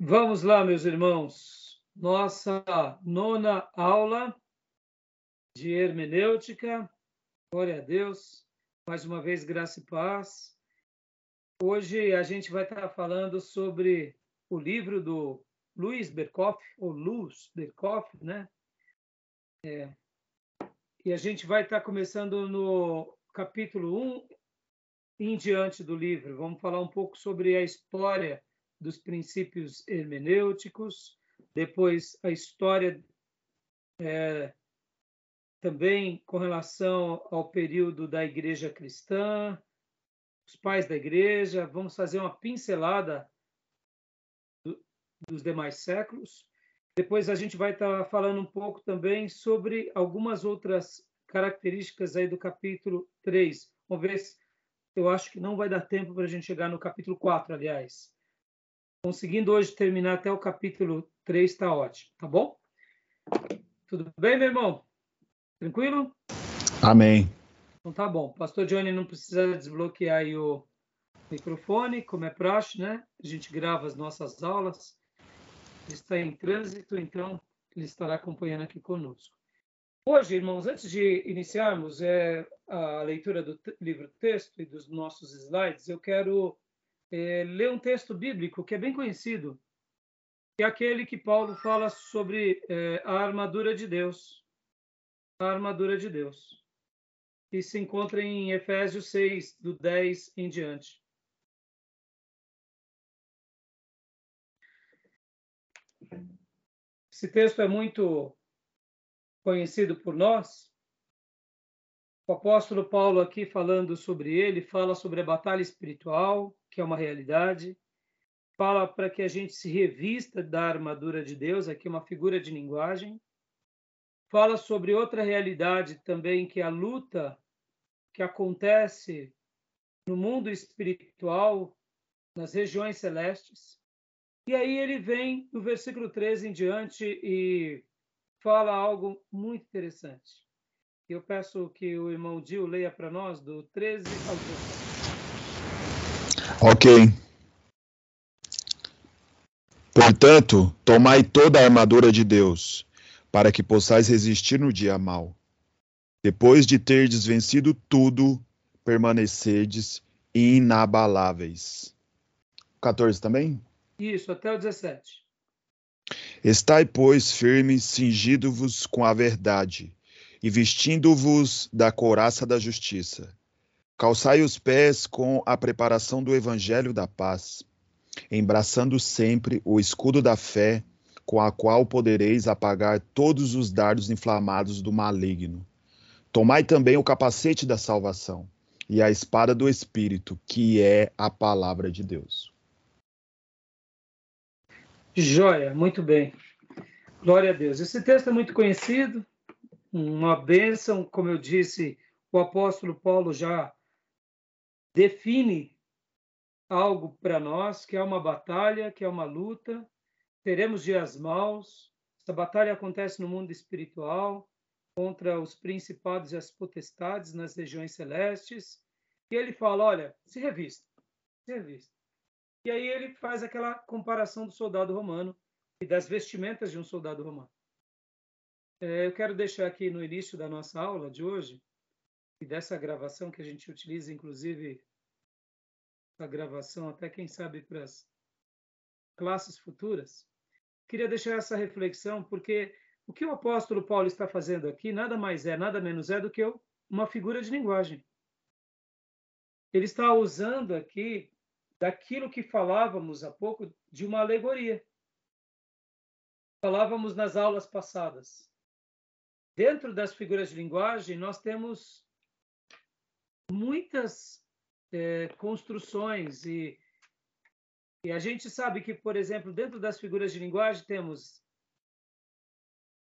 Vamos lá, meus irmãos. Nossa nona aula de hermenêutica. Glória a Deus. Mais uma vez, graça e paz. Hoje a gente vai estar falando sobre o livro do Luiz Berkoff, ou Luz Berkoff, né? É. E a gente vai estar começando no capítulo 1 em diante do livro. Vamos falar um pouco sobre a história dos princípios hermenêuticos, depois a história é, também com relação ao período da igreja cristã, os pais da igreja, vamos fazer uma pincelada do, dos demais séculos. Depois a gente vai estar falando um pouco também sobre algumas outras características aí do capítulo 3. Vamos ver se eu acho que não vai dar tempo para a gente chegar no capítulo 4, aliás. Conseguindo hoje terminar até o capítulo 3, está ótimo, tá bom? Tudo bem, meu irmão? Tranquilo? Amém. Então tá bom. Pastor Johnny não precisa desbloquear o microfone, como é praxe, né? A gente grava as nossas aulas. Ele está em trânsito, então ele estará acompanhando aqui conosco. Hoje, irmãos, antes de iniciarmos é, a leitura do livro texto e dos nossos slides, eu quero é, ler um texto bíblico que é bem conhecido, que é aquele que Paulo fala sobre é, a armadura de Deus. A armadura de Deus. Que se encontra em Efésios 6, do 10 em diante. Esse texto é muito conhecido por nós. O apóstolo Paulo, aqui falando sobre ele, fala sobre a batalha espiritual, que é uma realidade. Fala para que a gente se revista da armadura de Deus, aqui é uma figura de linguagem. Fala sobre outra realidade também, que é a luta que acontece no mundo espiritual, nas regiões celestes. E aí ele vem no versículo 13 em diante e fala algo muito interessante. Eu peço que o irmão Dil leia para nós do 13 ao 17. Ok. Portanto, tomai toda a armadura de Deus, para que possais resistir no dia mau. Depois de terdes vencido tudo, permanecerdes inabaláveis. 14 também? Isso, até o 17. Estai, pois, firmes, cingido-vos com a verdade, e vestindo-vos da couraça da justiça Calçai os pés com a preparação do evangelho da paz, embraçando sempre o escudo da fé, com a qual podereis apagar todos os dardos inflamados do maligno. Tomai também o capacete da salvação e a espada do Espírito, que é a palavra de Deus. Joia, muito bem. Glória a Deus. Esse texto é muito conhecido, uma bênção, como eu disse, o apóstolo Paulo já define algo para nós, que é uma batalha, que é uma luta. Teremos dias maus. Essa batalha acontece no mundo espiritual contra os principados e as potestades nas regiões celestes. E ele fala: olha, se revista, se revista. E aí ele faz aquela comparação do soldado romano e das vestimentas de um soldado romano. É, eu quero deixar aqui no início da nossa aula de hoje e dessa gravação que a gente utiliza, inclusive, a gravação, até quem sabe para as classes futuras, queria deixar essa reflexão, porque o que o apóstolo Paulo está fazendo aqui nada mais é, nada menos é do que uma figura de linguagem. Ele está usando aqui daquilo que falávamos há pouco de uma alegoria. Falávamos nas aulas passadas. Dentro das figuras de linguagem, nós temos muitas é, construções e, e a gente sabe que, por exemplo, dentro das figuras de linguagem temos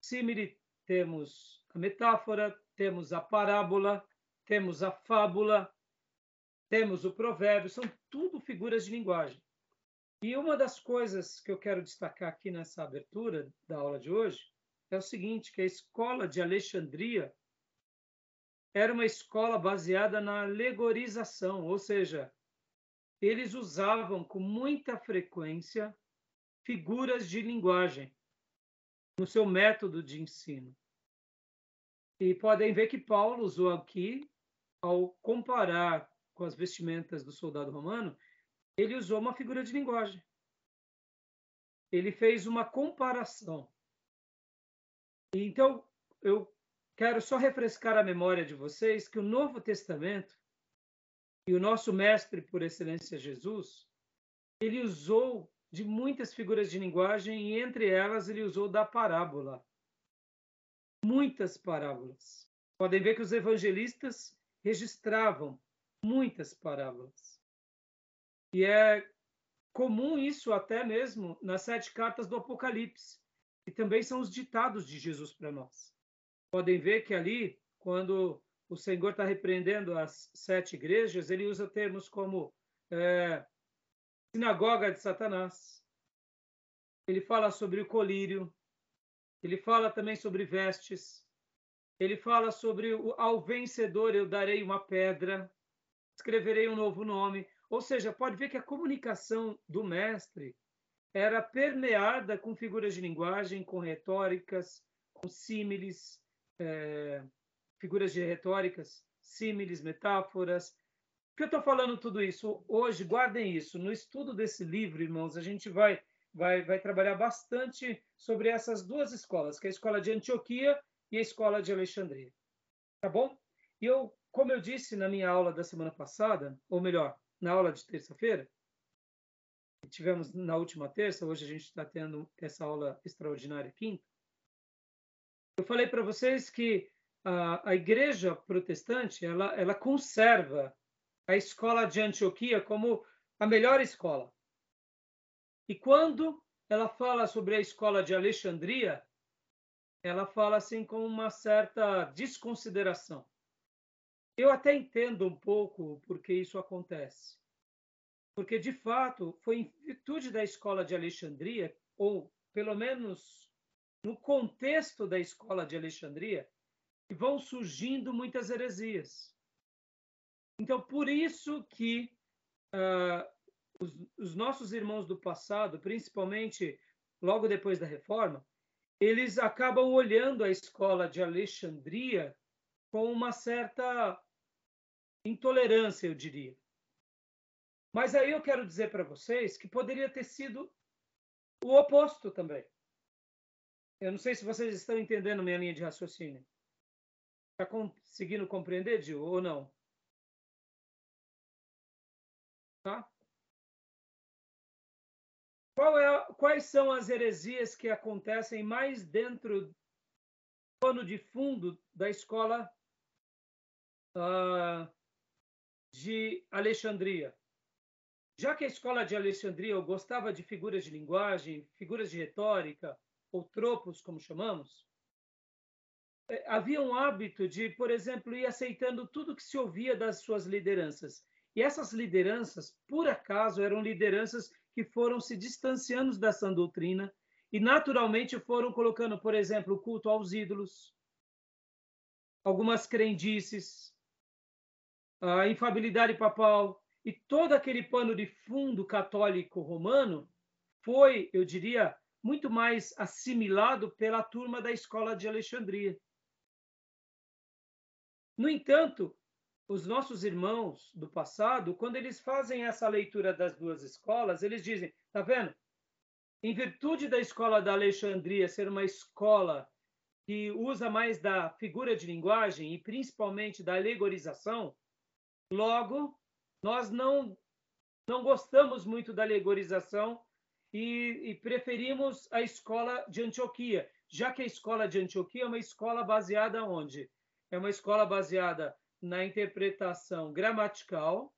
símile, temos a metáfora, temos a parábola, temos a fábula, temos o provérbio, são tudo figuras de linguagem. E uma das coisas que eu quero destacar aqui nessa abertura da aula de hoje é o seguinte, que a escola de Alexandria era uma escola baseada na alegorização, ou seja, eles usavam com muita frequência figuras de linguagem no seu método de ensino. E podem ver que Paulo usou aqui, ao comparar com as vestimentas do soldado romano, ele usou uma figura de linguagem. Ele fez uma comparação. Então, eu quero só refrescar a memória de vocês que o Novo Testamento e o nosso mestre por excelência Jesus, ele usou de muitas figuras de linguagem e entre elas ele usou da parábola. Muitas parábolas. Podem ver que os evangelistas registravam muitas parábolas. E é comum isso até mesmo nas sete cartas do Apocalipse, que também são os ditados de Jesus para nós. Podem ver que ali, quando o Senhor está repreendendo as sete igrejas, ele usa termos como é, sinagoga de Satanás. Ele fala sobre o colírio. Ele fala também sobre vestes. Ele fala sobre o, ao vencedor eu darei uma pedra, escreverei um novo nome. Ou seja, pode ver que a comunicação do mestre era permeada com figuras de linguagem, com retóricas, com símiles, é, figuras de retóricas, símiles, metáforas. Por que eu estou falando tudo isso? Hoje, guardem isso. No estudo desse livro, irmãos, a gente vai, vai, vai trabalhar bastante sobre essas duas escolas, que é a escola de Antioquia e a escola de Alexandria. Tá bom? E eu, como eu disse na minha aula da semana passada, ou melhor, na aula de terça-feira, tivemos na última terça, hoje a gente está tendo essa aula extraordinária quinta. Eu falei para vocês que a, a, igreja protestante ela, ela conserva a escola de Antioquia como a melhor escola. E quando ela fala sobre a escola de Alexandria, ela fala assim com uma certa desconsideração. Eu até entendo um pouco porque isso acontece. Porque, de fato, foi em virtude da escola de Alexandria, ou pelo menos no contexto da escola de Alexandria, vão surgindo muitas heresias. Então, por isso que uh, os, os nossos irmãos do passado, principalmente logo depois da reforma, eles acabam olhando a escola de Alexandria com uma certa intolerância, eu diria. Mas aí eu quero dizer para vocês que poderia ter sido o oposto também. Eu não sei se vocês estão entendendo minha linha de raciocínio. Está conseguindo compreender, Gil, ou não? Tá? É, quais são as heresias que acontecem mais dentro do pano de fundo da escola uh, de Alexandria. Já que a escola de Alexandria gostava de figuras de linguagem, figuras de retórica, ou tropos, como chamamos, é, havia um hábito de, por exemplo, ir aceitando tudo que se ouvia das suas lideranças. E essas lideranças, por acaso, eram lideranças que foram se distanciando dessa doutrina e, naturalmente, foram colocando, por exemplo, o culto aos ídolos, algumas crendices, a infabilidade papal e todo aquele pano de fundo católico romano foi, eu diria, muito mais assimilado pela turma da escola de Alexandria. No entanto, os nossos irmãos do passado, quando eles fazem essa leitura das duas escolas, eles dizem: tá vendo? Em virtude da escola da Alexandria ser uma escola que usa mais da figura de linguagem e principalmente da alegorização, Logo, nós não, não gostamos muito da alegorização e, e preferimos a escola de Antioquia, já que a escola de Antioquia é uma escola baseada onde? É uma escola baseada na interpretação gramatical,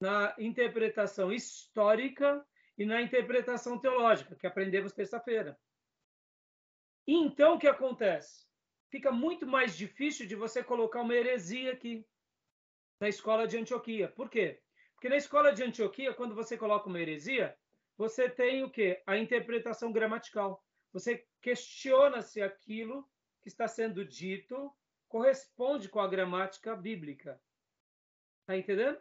na interpretação histórica e na interpretação teológica, que aprendemos terça-feira. Então, o que acontece? Fica muito mais difícil de você colocar uma heresia aqui na escola de Antioquia. Por quê? Porque na escola de Antioquia, quando você coloca uma heresia, você tem o quê? A interpretação gramatical. Você questiona se aquilo que está sendo dito corresponde com a gramática bíblica. Está entendendo?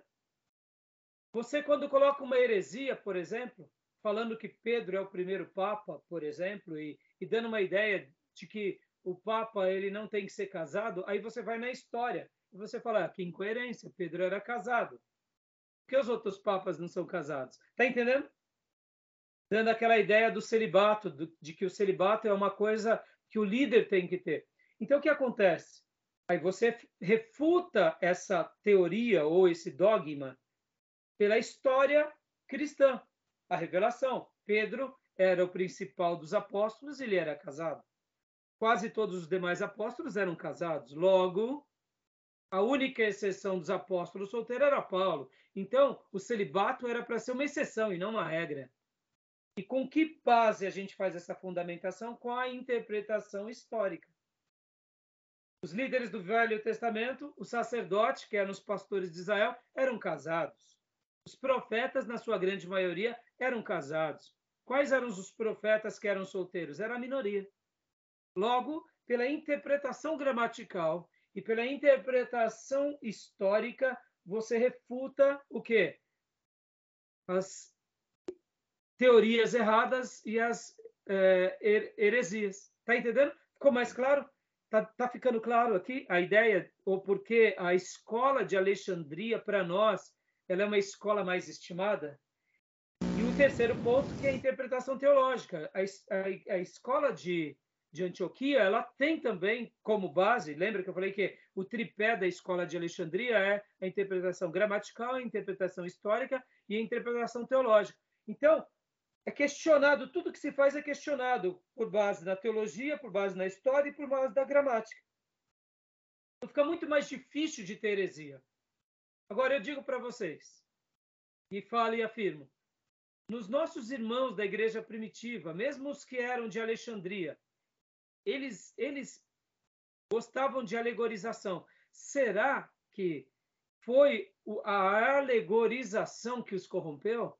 Você, quando coloca uma heresia, por exemplo, falando que Pedro é o primeiro papa, por exemplo, e, e dando uma ideia de que o papa ele não tem que ser casado, aí você vai na história e você fala, ah, que incoerência, Pedro era casado. Por que os outros papas não são casados? Tá entendendo? Dando aquela ideia do celibato, do, de que o celibato é uma coisa que o líder tem que ter. Então, o que acontece? Aí você refuta essa teoria ou esse dogma pela história cristã, a revelação. Pedro era o principal dos apóstolos, ele era casado. Quase todos os demais apóstolos eram casados. Logo, a única exceção dos apóstolos solteiros era Paulo. Então, o celibato era para ser uma exceção e não uma regra. E com que base a gente faz essa fundamentação? Com a interpretação histórica. Os líderes do Velho Testamento, os sacerdotes, que eram os pastores de Israel, eram casados. Os profetas, na sua grande maioria, eram casados. Quais eram os profetas que eram solteiros? Era a minoria. Logo, pela interpretação gramatical e pela interpretação histórica, você refuta o quê? As teorias erradas e as é, heresias. Tá entendendo? Ficou mais claro? Tá, tá ficando claro aqui a ideia, ou porque a escola de Alexandria, para nós, ela é uma escola mais estimada? E o terceiro ponto, que é a interpretação teológica. A, a, a escola de, de Antioquia, ela tem também como base, lembra que eu falei que o tripé da escola de Alexandria é a interpretação gramatical, a interpretação histórica e a interpretação teológica. Então, é questionado, tudo que se faz é questionado por base na teologia, por base na história e por base da gramática. Então fica muito mais difícil de ter heresia. Agora eu digo para vocês, e falo e afirmo, nos nossos irmãos da igreja primitiva, mesmo os que eram de Alexandria, eles, eles gostavam de alegorização. Será que foi a alegorização que os corrompeu?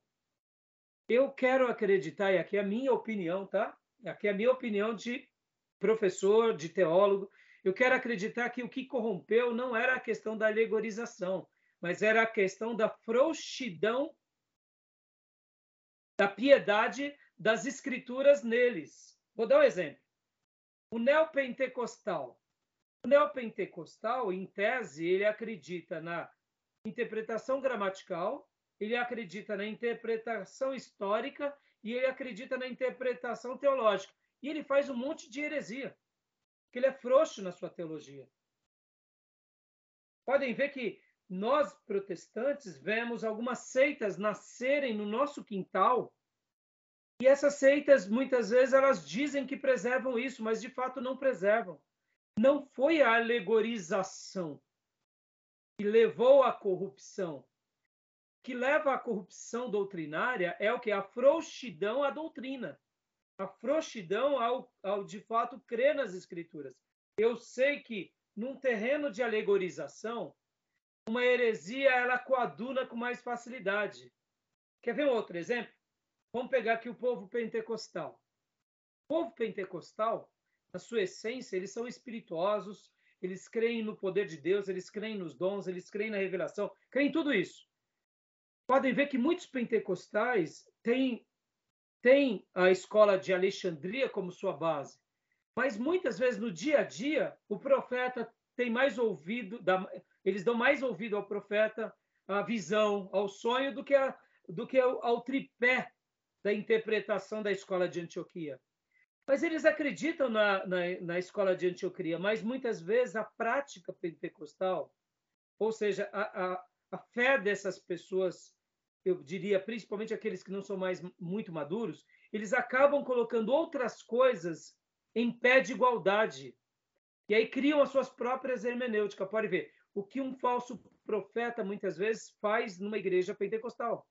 Eu quero acreditar, e aqui é a minha opinião, tá? Aqui é a minha opinião de professor, de teólogo. Eu quero acreditar que o que corrompeu não era a questão da alegorização, mas era a questão da frouxidão da piedade das escrituras neles. Vou dar um exemplo. O neopentecostal. O neopentecostal, em tese, ele acredita na interpretação gramatical, ele acredita na interpretação histórica e ele acredita na interpretação teológica. E ele faz um monte de heresia, que ele é frouxo na sua teologia. Podem ver que nós, protestantes, vemos algumas seitas nascerem no nosso quintal, e essas seitas, muitas vezes, elas dizem que preservam isso, mas de fato não preservam. Não foi a alegorização que levou à corrupção, que leva à corrupção doutrinária é o que? A frouxidão à doutrina. A frouxidão ao, ao, de fato, crer nas escrituras. Eu sei que, num terreno de alegorização, uma heresia ela coaduna com mais facilidade. Quer ver um outro exemplo? Vamos pegar aqui o povo pentecostal. O povo pentecostal, na sua essência, eles são espirituosos, eles creem no poder de Deus, eles creem nos dons, eles creem na revelação, creem em tudo isso podem ver que muitos pentecostais têm, têm a escola de Alexandria como sua base, mas muitas vezes no dia a dia o profeta tem mais ouvido, eles dão mais ouvido ao profeta, à visão, ao sonho, do que, a, do que ao, ao tripé da interpretação da escola de Antioquia. Mas eles acreditam na, na, na, escola de Antioquia, mas muitas vezes a prática pentecostal, ou seja, a, a, a fé dessas pessoas eu diria principalmente aqueles que não são mais muito maduros, eles acabam colocando outras coisas em pé de igualdade. E aí criam as suas próprias hermenêuticas. Pode ver o que um falso profeta muitas vezes faz numa igreja pentecostal.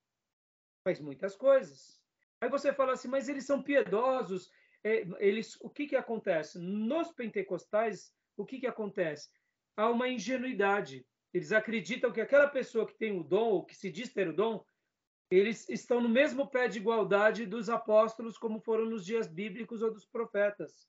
Faz muitas coisas. Aí você fala assim, mas eles são piedosos. É, eles, o que, que acontece? Nos pentecostais, o que, que acontece? Há uma ingenuidade. Eles acreditam que aquela pessoa que tem o dom, ou que se diz ter o dom, eles estão no mesmo pé de igualdade dos apóstolos, como foram nos dias bíblicos ou dos profetas.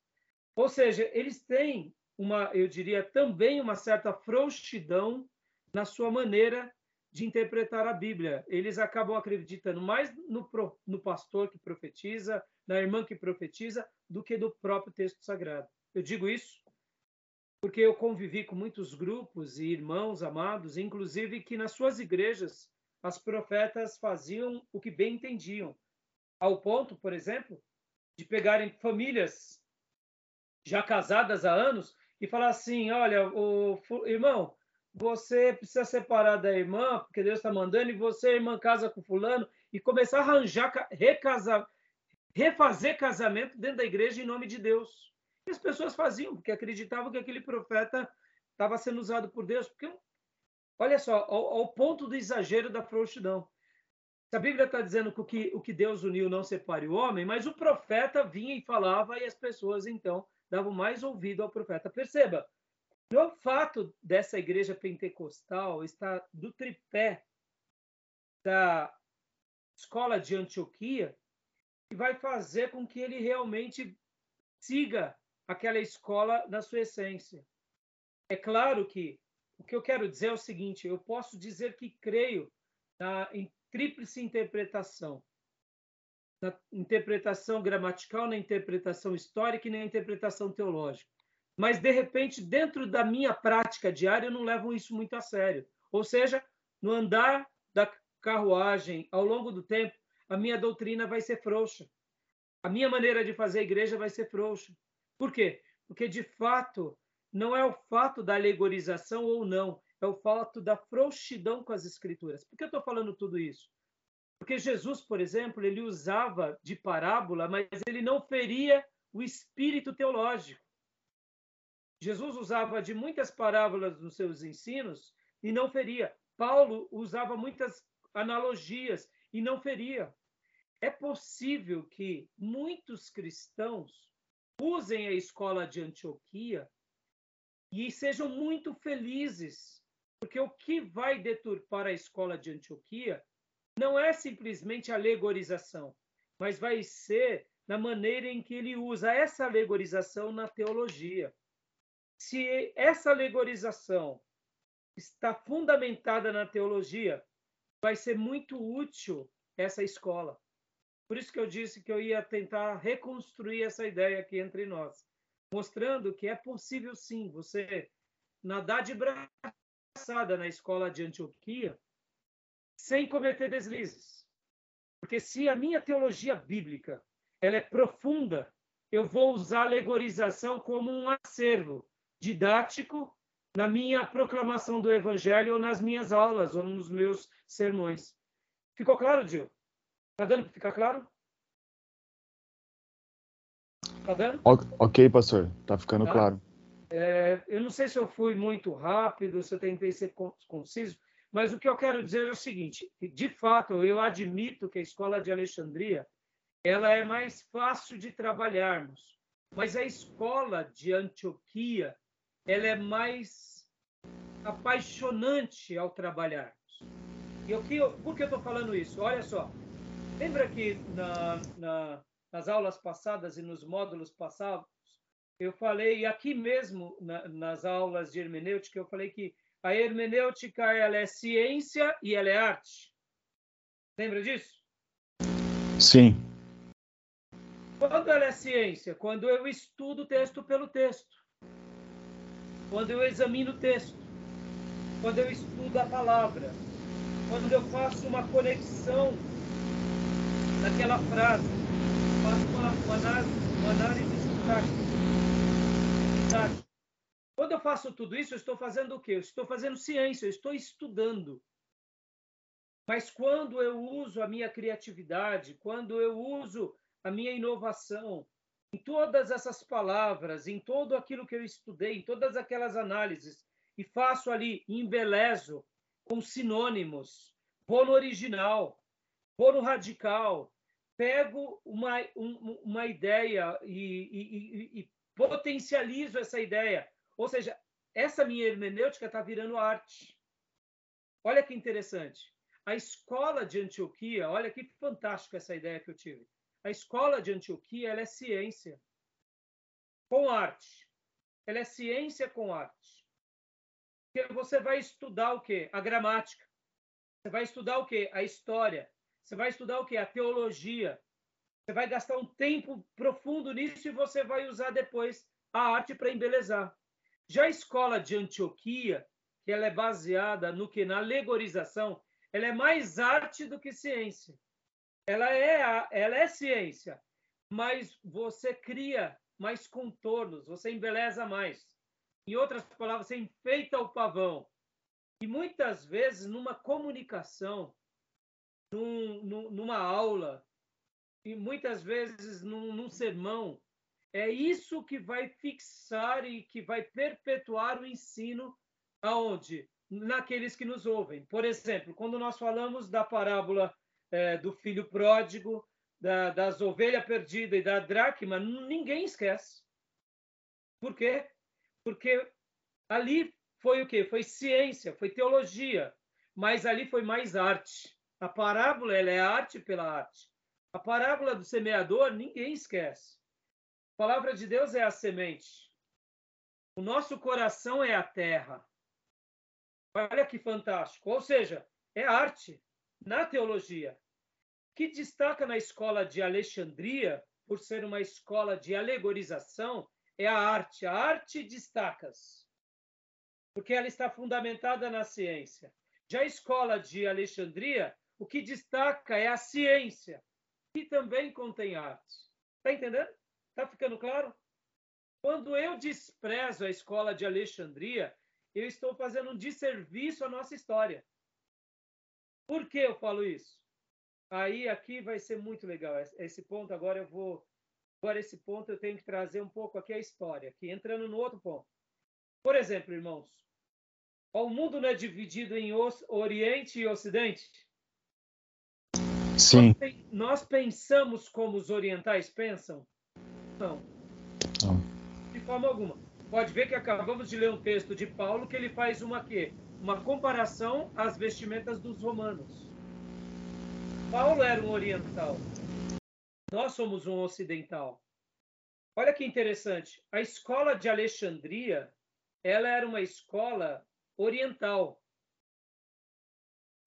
Ou seja, eles têm uma, eu diria, também uma certa frouxidão na sua maneira de interpretar a Bíblia. Eles acabam acreditando mais no, no pastor que profetiza, na irmã que profetiza, do que do próprio texto sagrado. Eu digo isso porque eu convivi com muitos grupos e irmãos amados, inclusive que nas suas igrejas as profetas faziam o que bem entendiam, ao ponto, por exemplo, de pegarem famílias já casadas há anos e falar assim: olha, o irmão, você precisa separar da irmã, porque Deus está mandando, e você, irmã, casa com fulano, e começar a arranjar, recasar, refazer casamento dentro da igreja em nome de Deus. E as pessoas faziam, porque acreditavam que aquele profeta estava sendo usado por Deus. Porque, olha só, ao, ponto do exagero da frouxidão. A Bíblia está dizendo que o, que o que Deus uniu não separe o homem, mas o profeta vinha e falava, e as pessoas, então, davam mais ouvido ao profeta. Perceba, o fato dessa igreja pentecostal estar do tripé da escola de Antioquia que vai fazer com que ele realmente siga aquela escola na sua essência. É claro que o que eu quero dizer é o seguinte: eu posso dizer que creio na em tríplice interpretação, na interpretação gramatical, na interpretação histórica e na interpretação teológica. Mas, de repente, dentro da minha prática diária, eu não levo isso muito a sério. Ou seja, no andar da carruagem, ao longo do tempo, a minha doutrina vai ser frouxa. A minha maneira de fazer a igreja vai ser frouxa. Por quê? Porque, de fato, não é o fato da alegorização ou não, é o fato da frouxidão com as escrituras. Por que eu estou falando tudo isso? Porque Jesus, por exemplo, ele usava de parábola, mas ele não feria o espírito teológico. Jesus usava de muitas parábolas nos seus ensinos e não feria. Paulo usava muitas analogias e não feria. É possível que muitos cristãos usem a escola de Antioquia e sejam muito felizes, porque o que vai deturpar a escola de Antioquia não é simplesmente alegorização, mas vai ser na maneira em que ele usa essa alegorização na teologia se essa alegorização está fundamentada na teologia, vai ser muito útil essa escola. Por isso que eu disse que eu ia tentar reconstruir essa ideia aqui entre nós, mostrando que é possível sim você nadar de braçada na escola de Antioquia sem cometer deslizes. Porque se a minha teologia bíblica ela é profunda, eu vou usar a alegorização como um acervo didático na minha proclamação do Evangelho ou nas minhas aulas ou nos meus sermões. Ficou claro, Gil? Tá dando para ficar claro? Tá dando? Ok, pastor. Tá ficando tá? claro. É, eu não sei se eu fui muito rápido, se eu tentei ser conciso, mas o que eu quero dizer é o seguinte: de fato, eu admito que a escola de Alexandria ela é mais fácil de trabalharmos, mas a escola de Antioquia ela é mais apaixonante ao trabalharmos. E o que por que eu estou falando isso? Olha só, lembra que na, na, nas aulas passadas e nos módulos passados, eu falei, e aqui mesmo na, nas aulas de hermenêutica, eu falei que a hermenêutica ela é ciência e ela é arte. Lembra disso? Sim. Quando ela é ciência? Quando eu estudo texto pelo texto quando eu examino o texto, quando eu estudo a palavra, quando eu faço uma conexão naquela frase, análise sintática. Quando eu faço tudo isso, eu estou fazendo o quê? Eu estou fazendo ciência, eu estou estudando. Mas quando eu uso a minha criatividade, quando eu uso a minha inovação, em todas essas palavras, em todo aquilo que eu estudei, em todas aquelas análises, e faço ali, embelezo com sinônimos, vou no original, vou no radical, pego uma, um, uma ideia e, e, e, potencializo essa ideia. Ou seja, essa minha hermenêutica está virando arte. Olha que interessante. A escola de Antioquia, olha que fantástico essa ideia que eu tive. A escola de Antioquia ela é ciência com arte. Ela é ciência com arte. Porque você vai estudar o quê? A gramática. Você vai estudar o quê? A história. Você vai estudar o quê? A teologia. Você vai gastar um tempo profundo nisso e você vai usar depois a arte para embelezar. Já a escola de Antioquia, que ela é baseada no que na alegorização, ela é mais arte do que ciência. Ela é a, ela é ciência, mas você cria mais contornos, você embeleza mais. Em outras palavras, você enfeita o pavão. E muitas vezes, numa comunicação, num, numa aula, e muitas vezes num, num sermão, é isso que vai fixar e que vai perpetuar o ensino aonde? Naqueles que nos ouvem. Por exemplo, quando nós falamos da parábola é, do filho pródigo, da, das ovelhas perdidas e da dracma, ninguém esquece. Por quê? Porque ali foi o quê? Foi ciência, foi teologia, mas ali foi mais arte. A parábola ela é arte pela arte. A parábola do semeador ninguém esquece. A palavra de Deus é a semente. O nosso coração é a terra. Olha que fantástico. Ou seja, é arte na teologia. Que destaca na escola de Alexandria, por ser uma escola de alegorização, é a arte. A arte destaca-se, porque ela está fundamentada na ciência. Já a escola de Alexandria, o que destaca é a ciência, que também contém arte. Está entendendo? Está ficando claro? Quando eu desprezo a escola de Alexandria, eu estou fazendo um desserviço à nossa história. Por que eu falo isso? Aí aqui vai ser muito legal. Esse ponto agora eu vou. Agora, esse ponto eu tenho que trazer um pouco aqui a história, aqui entrando no outro ponto. Por exemplo, irmãos, o mundo não é dividido em Oriente e Ocidente? Sim. Nós, pensamos como os orientais pensam? Não. Não. De forma alguma. Pode ver que acabamos de ler um texto de Paulo que ele faz uma quê? Uma comparação às vestimentas dos romanos. Paulo era um oriental. Nós somos um ocidental. Olha que interessante. A escola de Alexandria, ela era uma escola oriental.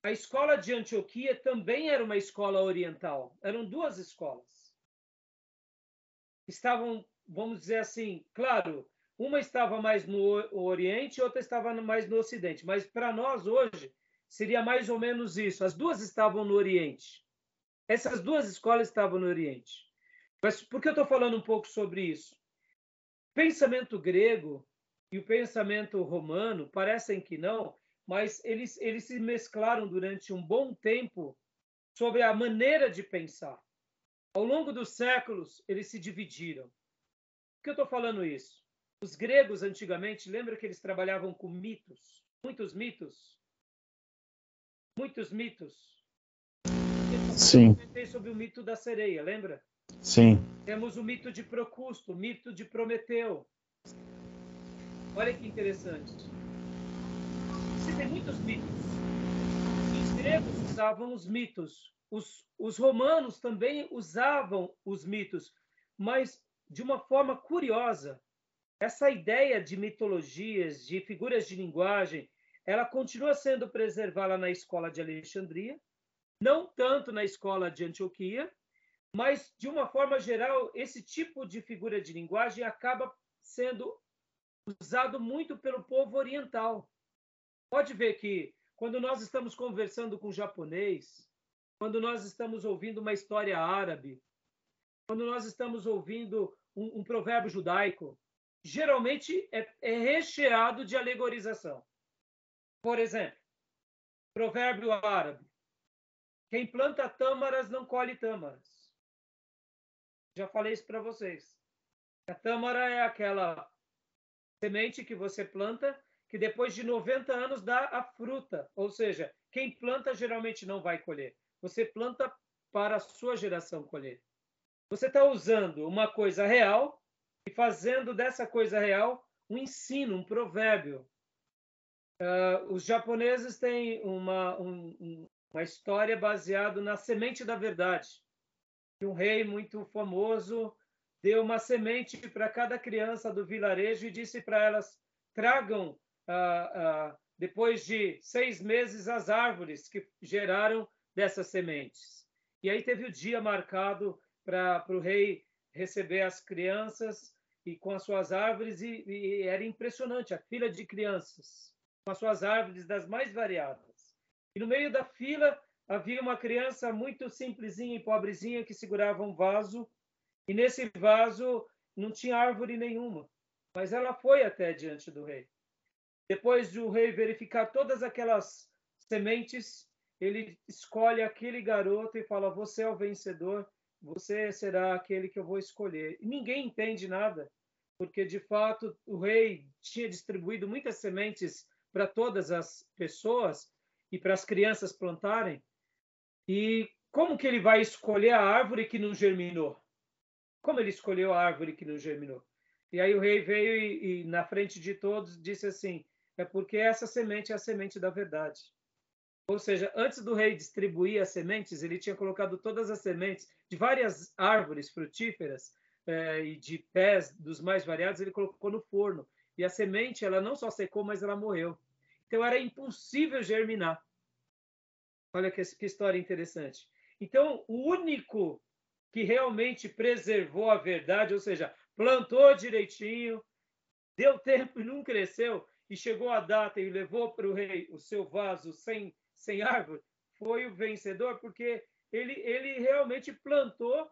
A escola de Antioquia também era uma escola oriental. Eram duas escolas. Estavam, vamos dizer assim, claro, uma estava mais no Oriente, outra estava mais no Ocidente. Mas para nós hoje seria mais ou menos isso. As duas estavam no Oriente. Essas duas escolas estavam no Oriente. Mas por que eu estou falando um pouco sobre isso? Pensamento grego e o pensamento romano parecem que não, mas eles, eles se mesclaram durante um bom tempo sobre a maneira de pensar. Ao longo dos séculos, eles se dividiram. Por que eu estou falando isso? Os gregos, antigamente, lembra que eles trabalhavam com mitos? Muitos mitos? Muitos mitos. Sim. sobre o mito da sereia, lembra? Sim. Temos o mito de Procusto, o mito de Prometeu. Olha que interessante. Existem muitos mitos. Os gregos usavam os mitos. Os, os romanos também usavam os mitos, mas de uma forma curiosa. Essa ideia de mitologias, de figuras de linguagem, ela continua sendo preservada na escola de Alexandria, não tanto na escola de Antioquia, mas de uma forma geral, esse tipo de figura de linguagem acaba sendo usado muito pelo povo oriental. Pode ver que quando nós estamos conversando com japonês, quando nós estamos ouvindo uma história árabe, quando nós estamos ouvindo um, um provérbio judaico, geralmente é, é recheado de alegorização. Por exemplo, provérbio árabe: quem planta tâmaras não colhe tâmaras. Já falei isso para vocês. A tâmara é aquela semente que você planta que depois de 90 anos dá a fruta. Ou seja, quem planta geralmente não vai colher. Você planta para a sua geração colher. Você está usando uma coisa real e fazendo dessa coisa real um ensino, um provérbio. Uh, os japoneses têm uma, um, uma história baseada na semente da verdade. Um rei muito famoso deu uma semente para cada criança do vilarejo e disse para elas: tragam ah, ah, depois de seis meses, as árvores que geraram dessas sementes. E aí teve o dia marcado para o rei receber as crianças e com as suas árvores, e, e era impressionante a fila de crianças, com as suas árvores das mais variadas. E no meio da fila havia uma criança muito simplesinha e pobrezinha que segurava um vaso, e nesse vaso não tinha árvore nenhuma, mas ela foi até diante do rei. Depois de o rei verificar todas aquelas sementes, ele escolhe aquele garoto e fala: Você é o vencedor, você será aquele que eu vou escolher. E ninguém entende nada, porque de fato o rei tinha distribuído muitas sementes para todas as pessoas e para as crianças plantarem. E como que ele vai escolher a árvore que não germinou? Como ele escolheu a árvore que não germinou? E aí o rei veio e, e na frente de todos disse assim: é porque essa semente é a semente da verdade. Ou seja, antes do rei distribuir as sementes, ele tinha colocado todas as sementes de várias árvores frutíferas eh, e de pés dos mais variados, ele colocou no forno. E a semente, ela não só secou, mas ela morreu. Então era impossível germinar. Olha que, que história interessante. Então, o único que realmente preservou a verdade, ou seja, plantou direitinho, deu tempo e não cresceu, e chegou a data e levou para o rei o seu vaso sem, sem árvore, foi o vencedor, porque ele, ele realmente plantou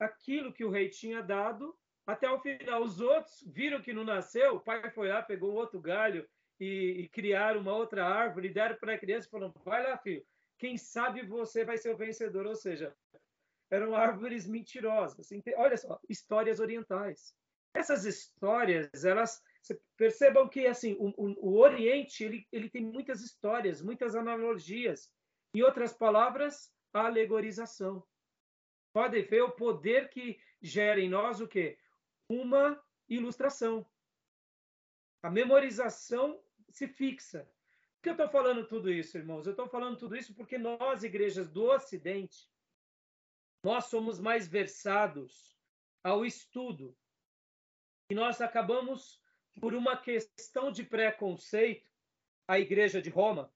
aquilo que o rei tinha dado até o final. Os outros viram que não nasceu, o pai foi lá, pegou outro galho e, e criaram uma outra árvore, e deram para a criança e falaram: vai lá, filho, quem sabe você vai ser o vencedor. Ou seja, eram árvores mentirosas. Olha só, histórias orientais. Essas histórias, elas percebam que assim o, o, Oriente ele, ele tem muitas histórias, muitas analogias. Em outras palavras, alegorização. Podem ver o poder que gera em nós o quê? Uma ilustração. A memorização se fixa. Por que eu estou falando tudo isso, irmãos? Eu estou falando tudo isso porque nós, igrejas do Ocidente, nós somos mais versados ao estudo. E nós acabamos por uma questão de preconceito, a Igreja de Roma,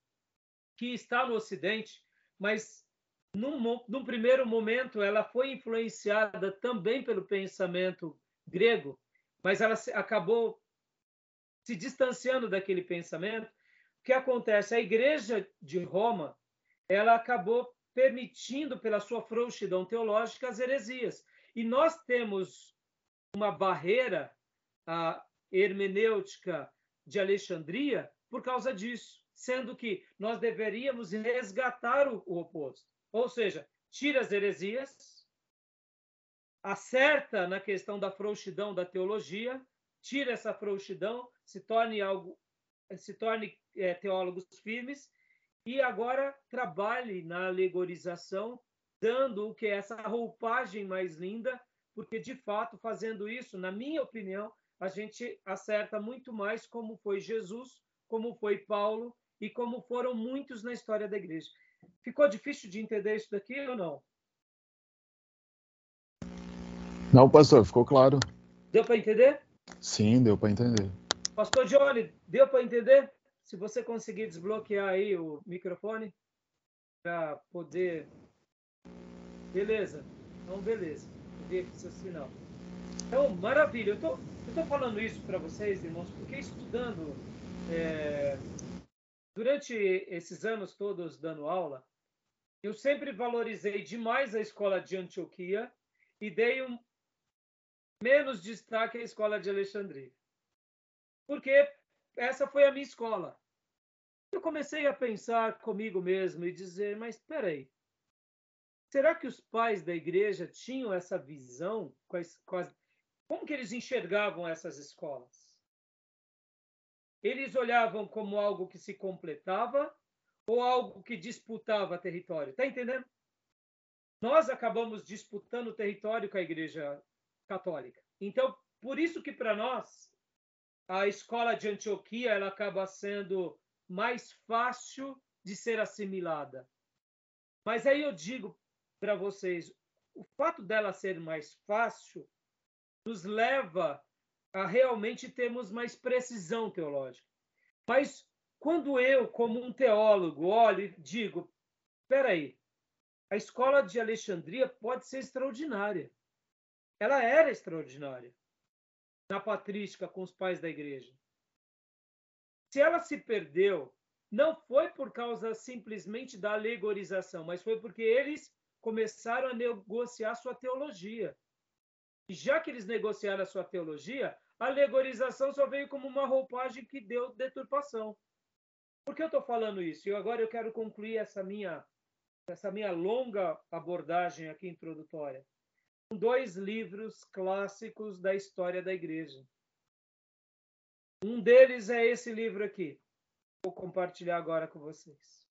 que está no Ocidente, mas num, num primeiro momento ela foi influenciada também pelo pensamento grego, mas ela acabou se distanciando daquele pensamento. O que acontece? A Igreja de Roma ela acabou permitindo, pela sua frouxidão teológica, as heresias. E nós temos uma barreira hermenêutica de Alexandria por causa disso, sendo que nós deveríamos resgatar o, o oposto. Ou seja, tira as heresias, acerta na questão da frouxidão da teologia, tira essa frouxidão, se torne algo, se torne é, teólogos firmes e agora trabalhe na alegorização, dando o que é essa roupagem mais linda, porque de fato fazendo isso, na minha opinião, a gente acerta muito mais como foi Jesus, como foi Paulo e como foram muitos na história da igreja. Ficou difícil de entender isso daqui ou não? Não, pastor, ficou claro. Deu para entender? Sim, deu para entender. Pastor Johnny, deu para entender? Se você conseguir desbloquear aí o microfone para poder. Beleza. Então, beleza. Ver aqui seu sinal. Então, maravilha. Eu tô, estou falando isso para vocês, irmãos, porque estudando é, durante esses anos todos dando aula, eu sempre valorizei demais a escola de Antioquia e dei um menos destaque à escola de Alexandria. Porque essa foi a minha escola. Eu comecei a pensar comigo mesmo e dizer, mas espera aí, será que os pais da igreja tinham essa visão com com como que eles enxergavam essas escolas? Eles olhavam como algo que se completava ou algo que disputava território? Está entendendo? Nós acabamos disputando território com a Igreja Católica. Então, por isso que para nós a escola de Antioquia ela acaba sendo mais fácil de ser assimilada. Mas aí eu digo para vocês, o fato dela ser mais fácil nos leva a realmente termos mais precisão teológica. Mas quando eu, como um teólogo, olho e digo: espera aí, a escola de Alexandria pode ser extraordinária. Ela era extraordinária na patrística com os pais da igreja. Se ela se perdeu, não foi por causa simplesmente da alegorização, mas foi porque eles começaram a negociar sua teologia. Já que eles negociaram a sua teologia, a alegorização só veio como uma roupagem que deu deturpação. Por que eu estou falando isso? E agora eu quero concluir essa minha, essa minha longa abordagem aqui introdutória com dois livros clássicos da história da igreja. Um deles é esse livro aqui. Vou compartilhar agora com vocês.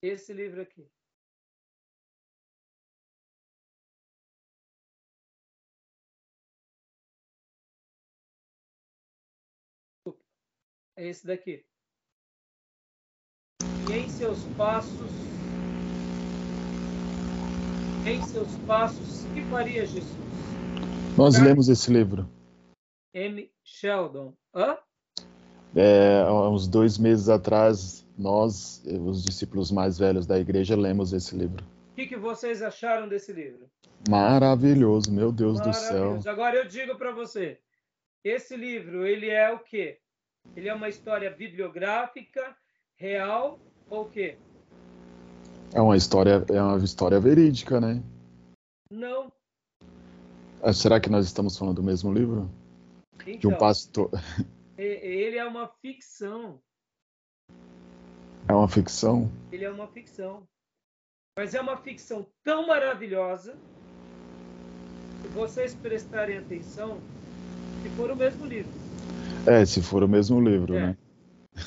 Esse livro aqui. É esse daqui. E em seus passos, em seus passos, que faria Jesus? Nós lemos esse livro. M. Sheldon. Hã? É, uns dois meses atrás, nós, os discípulos mais velhos da igreja, lemos esse livro. O que, que vocês acharam desse livro? Maravilhoso, meu Deus do céu. Agora eu digo para você, esse livro, ele é o quê? Ele é uma história bibliográfica, real ou o quê? É uma história, é uma história verídica, né? Não. Ah, será que nós estamos falando do mesmo livro? Então, de um então, pastor. Ele é uma ficção. É uma ficção? Ele é uma ficção. Mas é uma ficção tão maravilhosa que vocês prestarem atenção se for o mesmo livro. É, se for o mesmo livro, é. né?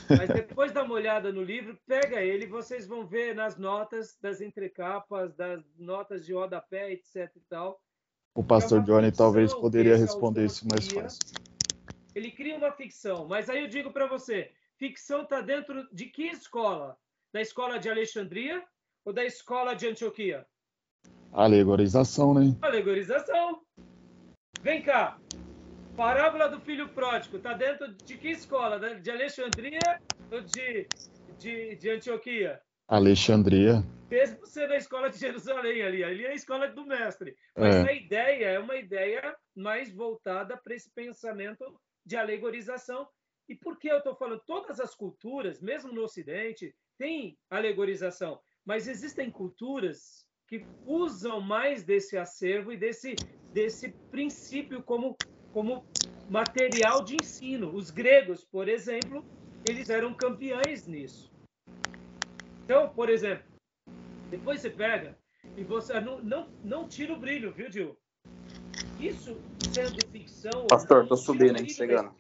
Mas depois dá uma olhada no livro, pega ele, vocês vão ver nas notas das entrecapas, das notas de rodapé, etc e tal. O pastor é Johnny talvez poderia responder isso mais fácil. Ele cria uma ficção, mas aí eu digo para você, ficção está dentro de que escola? Da escola de Alexandria ou da escola de Antioquia? Alegorização, né? Alegorização. Vem cá, Parábola do filho pródigo, está dentro de que escola? De Alexandria ou de, de, de Antioquia? Alexandria. Mesmo você na escola de Jerusalém ali, ali é a escola do mestre. Mas é. a ideia é uma ideia mais voltada para esse pensamento de alegorização. E por que eu estou falando? Todas as culturas, mesmo no Ocidente, têm alegorização, mas existem culturas que usam mais desse acervo e desse, desse princípio como como material de ensino. Os gregos, por exemplo, eles eram campeões nisso. Então, por exemplo, depois você pega e você não, não, não tira o brilho, viu, Gil? Isso sendo ficção. Pastor, estou subindo, hein? Chegando.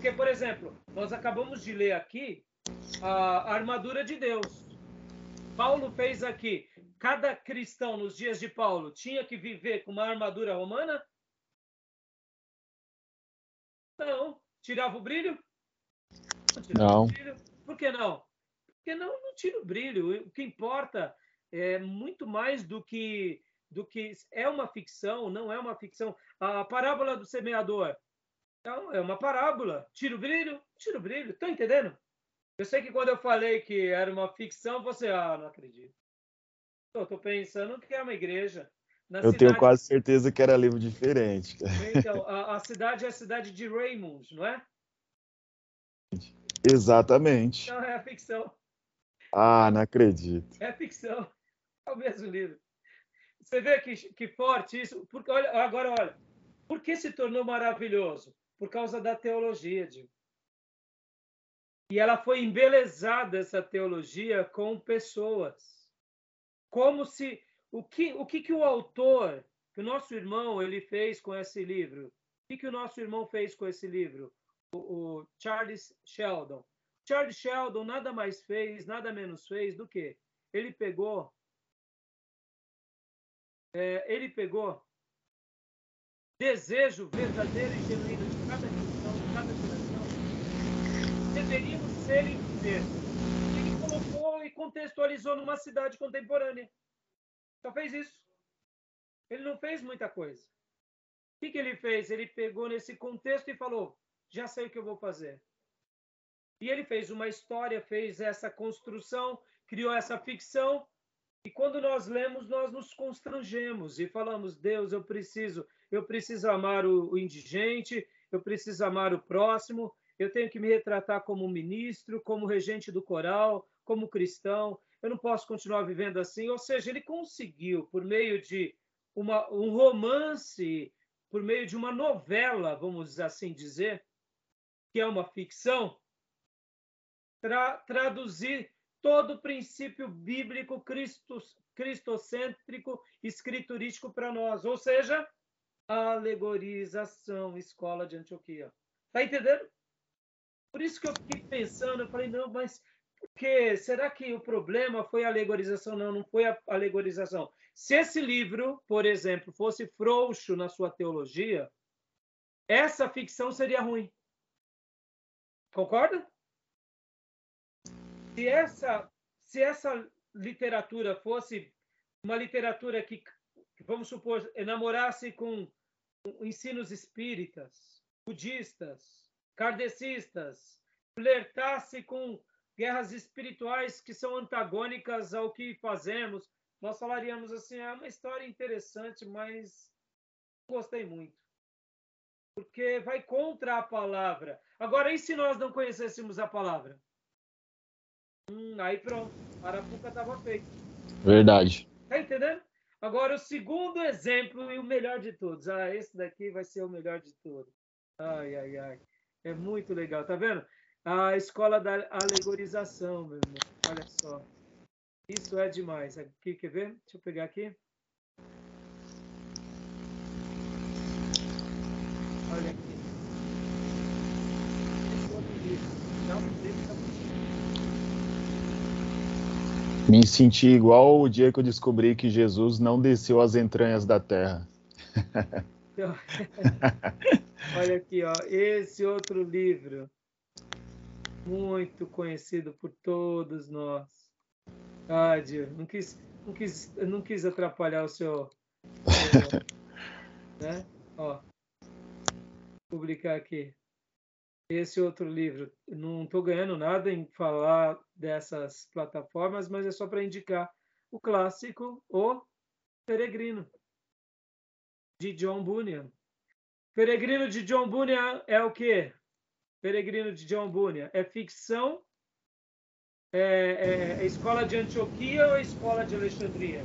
Porque, por exemplo, nós acabamos de ler aqui a armadura de Deus. Paulo fez aqui. Cada cristão nos dias de Paulo tinha que viver com uma armadura romana? Não. Tirava o brilho? Não. Tirava não. O brilho. Por que não? Porque não, não tira o brilho. O que importa é muito mais do que do que é uma ficção, não é uma ficção. A parábola do semeador. Então, é uma parábola. Tira o brilho? Tira o brilho. Estão entendendo? Eu sei que quando eu falei que era uma ficção, você, ah, não acredito. Estou pensando que é uma igreja. Na eu cidade... tenho quase certeza que era livro diferente. Então, a, a, cidade é a cidade de Raymond, não é? Exatamente. Não, é a ficção. Ah, não acredito. É a ficção. É o mesmo livro. Você vê que, que forte isso. Porque, olha, agora, olha. Por que se tornou maravilhoso? Por causa da teologia. E ela foi embelezada, essa teologia, com pessoas. Como se o que, o que, que o autor, que o nosso irmão, ele fez com esse livro? O que, que o nosso irmão fez com esse livro? O, o Charles Sheldon. Charles Sheldon nada mais fez, nada menos fez do que ele pegou, é, ele pegou desejo verdadeiro e genuíno de cada cristão, de cada geração, deveríamos ser e viver. Ele colocou e contextualizou numa cidade contemporânea. Só fez isso. Ele não fez muita coisa. O que, que ele fez? Ele pegou nesse contexto e falou: já sei o que eu vou fazer. E ele fez uma história, fez essa construção, criou essa ficção. E quando nós lemos, nós nos constrangemos e falamos: Deus, eu preciso, eu preciso amar o, o indigente, eu preciso amar o próximo, eu tenho que me retratar como ministro, como regente do coral, como cristão. Eu não posso continuar vivendo assim. Ou seja, ele conseguiu, por meio de uma, um romance, por meio de uma novela, vamos assim dizer, que é uma ficção, tra traduzir todo o princípio bíblico cristos, cristocêntrico escriturístico para nós, ou seja, alegorização, escola de Antioquia. Tá entendendo? Por isso que eu fiquei pensando, eu falei, não, mas porque será que o problema foi a alegorização? Não, não foi a alegorização. Se esse livro, por exemplo, fosse frouxo na sua teologia, essa ficção seria ruim. Concorda? Se essa, se essa literatura fosse uma literatura que, vamos supor, enamorasse com ensinos espíritas, budistas, kardecistas, flertasse com guerras espirituais que são antagônicas ao que fazemos, nós falaríamos assim: é uma história interessante, mas gostei muito. Porque vai contra a palavra. Agora, e se nós não conhecêssemos a palavra? Hum, aí pronto, a Arapuca estava feita. Verdade. Tá entendendo? Agora, o segundo exemplo e o melhor de todos. Ah, esse daqui vai ser o melhor de todos. Ai, ai, ai. É muito legal, tá vendo? A escola da alegorização, meu irmão. Olha só. Isso é demais. Aqui, quer ver? Deixa eu pegar aqui. Olha aqui. Me senti igual o dia que eu descobri que Jesus não desceu às entranhas da terra. Olha aqui, ó, esse outro livro, muito conhecido por todos nós. Ah, Dio, não quis, não quis, não quis atrapalhar o seu, seu né? Ó, publicar aqui. Esse outro livro, não estou ganhando nada em falar dessas plataformas, mas é só para indicar o clássico O Peregrino de John Bunyan. Peregrino de John Bunyan é o quê? Peregrino de John Bunyan é ficção? É, é, é escola de Antioquia ou escola de Alexandria?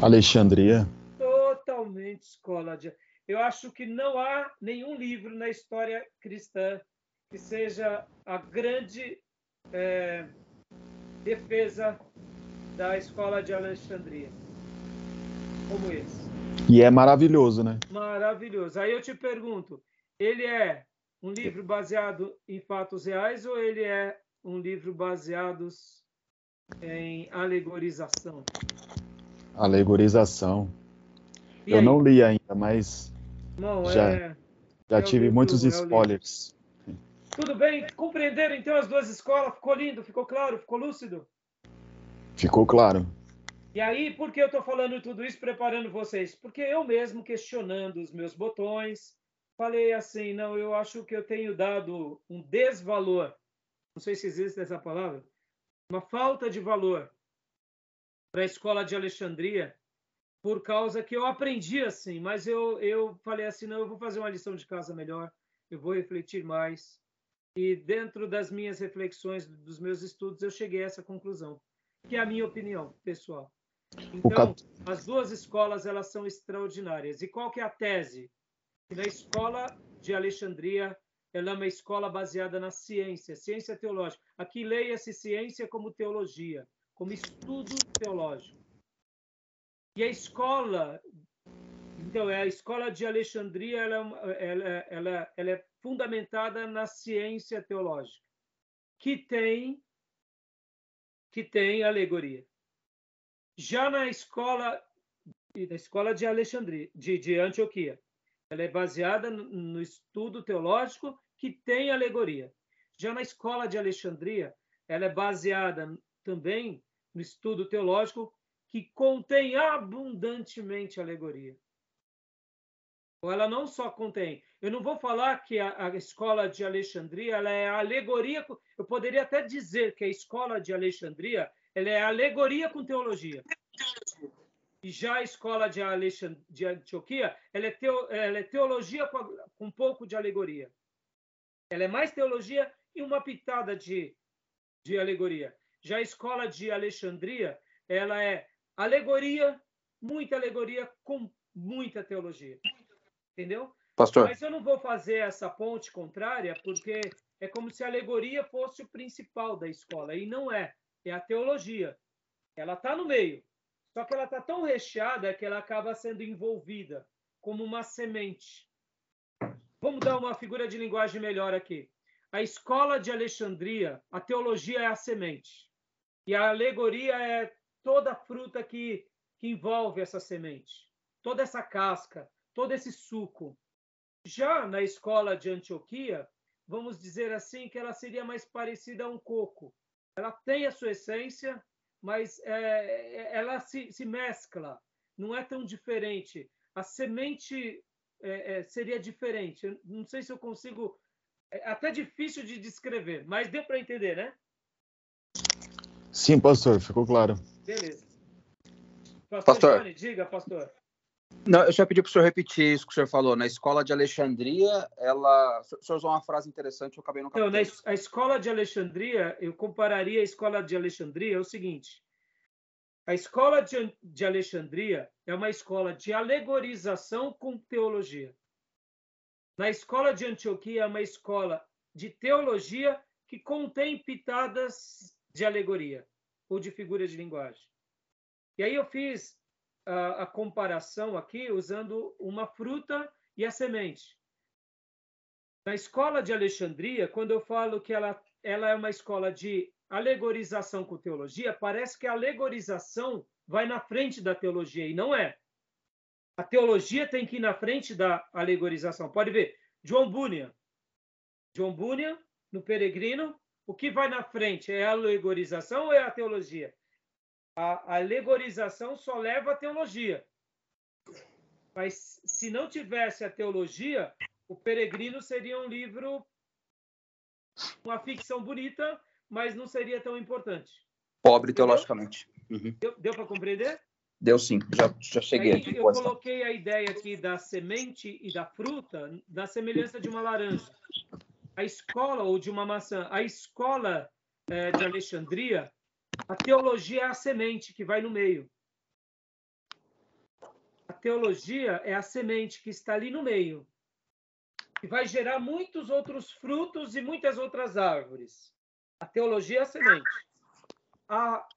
Alexandria. Totalmente escola de. Eu acho que não há nenhum livro na história cristã que seja a grande é, defesa da escola de Alexandria como esse. E é maravilhoso, né? Maravilhoso. Aí eu te pergunto, ele é um livro baseado em fatos reais ou ele é um livro baseado em alegorização? Alegorização. E eu aí? não li ainda, mas não, já, é... já é tive muitos é spoilers. Tudo bem? Compreenderam então as duas escolas? Ficou lindo? Ficou claro? Ficou lúcido? Ficou claro. E aí, por que eu estou falando tudo isso, preparando vocês? Porque eu mesmo, questionando os meus botões, falei assim: não, eu acho que eu tenho dado um desvalor, não sei se existe essa palavra, uma falta de valor para a escola de Alexandria, por causa que eu aprendi assim, mas eu, eu falei assim: não, eu vou fazer uma lição de casa melhor, eu vou refletir mais. E dentro das minhas reflexões, dos meus estudos, eu cheguei a essa conclusão, que é a minha opinião pessoal. Então, as duas escolas elas são extraordinárias. E qual que é a tese? Na escola de Alexandria, ela é uma escola baseada na ciência, ciência teológica. Aqui leia-se ciência como teologia, como estudo teológico. E a escola, então, é a escola de Alexandria, ela, é ela, ela, ela é fundamentada na ciência teológica, que tem que tem alegoria. Já na escola, na escola de Alexandria, de, de Antioquia, ela é baseada no estudo teológico que tem alegoria. Já na escola de Alexandria, ela é baseada também no estudo teológico que contém abundantemente alegoria. Ou ela não só contém. Eu não vou falar que a, a escola de Alexandria ela é alegoria. Eu poderia até dizer que a escola de Alexandria ela é alegoria com teologia. E já a escola de, Alexand... de Antioquia ela é, teo... ela é teologia com, com um pouco de alegoria. Ela é mais teologia e uma pitada de, de alegoria. Já a escola de Alexandria, ela é alegoria, muita alegoria com muita teologia. Entendeu? Pastor. Mas eu não vou fazer essa ponte contrária, porque é como se a alegoria fosse o principal da escola, e não é. É a teologia. Ela está no meio. Só que ela está tão recheada que ela acaba sendo envolvida como uma semente. Vamos dar uma figura de linguagem melhor aqui. A escola de Alexandria, a teologia é a semente. E a alegoria é toda a fruta que, que envolve essa semente, toda essa casca, todo esse suco. Já na escola de Antioquia, vamos dizer assim que ela seria mais parecida a um coco. Ela tem a sua essência, mas é, é, ela se, se, mescla, não é tão diferente. A semente é, é seria diferente. Não sei se eu consigo. É até difícil de descrever, mas deu para entender, né? Sim, pastor, ficou claro. Beleza. Pastor, pastor. Johnny, diga, pastor. Não, eu só pedi para o senhor repetir isso que o senhor falou. Na escola de Alexandria, ela. O senhor usou uma frase interessante, eu acabei não Então, na a escola de Alexandria, eu compararia a escola de Alexandria é o seguinte: a escola de, de Alexandria é uma escola de alegorização com teologia. Na escola de Antioquia é uma escola de teologia que contém pitadas de alegoria ou de figura de linguagem. E aí eu fiz a, a comparação aqui usando uma fruta e a semente. Na escola de Alexandria, quando eu falo que ela, ela é uma escola de alegorização com teologia, parece que a alegorização vai na frente da teologia, e não é. A teologia tem que ir na frente da alegorização. Pode ver, João Bunyan. João Bunyan, no Peregrino, o que vai na frente? É a alegorização ou é a teologia? A alegorização só leva à teologia. Mas se não tivesse a teologia, o Peregrino seria um livro, uma ficção bonita, mas não seria tão importante. Pobre teologicamente. Uhum. Deu, deu para compreender? Deu sim, já, já cheguei Aí, aqui. Eu coloquei a ideia aqui da semente e da fruta da semelhança de uma laranja a escola, ou de uma maçã, a escola é, de Alexandria, a teologia é a semente que vai no meio. A teologia é a semente que está ali no meio, que vai gerar muitos outros frutos e muitas outras árvores. A teologia é a semente. A,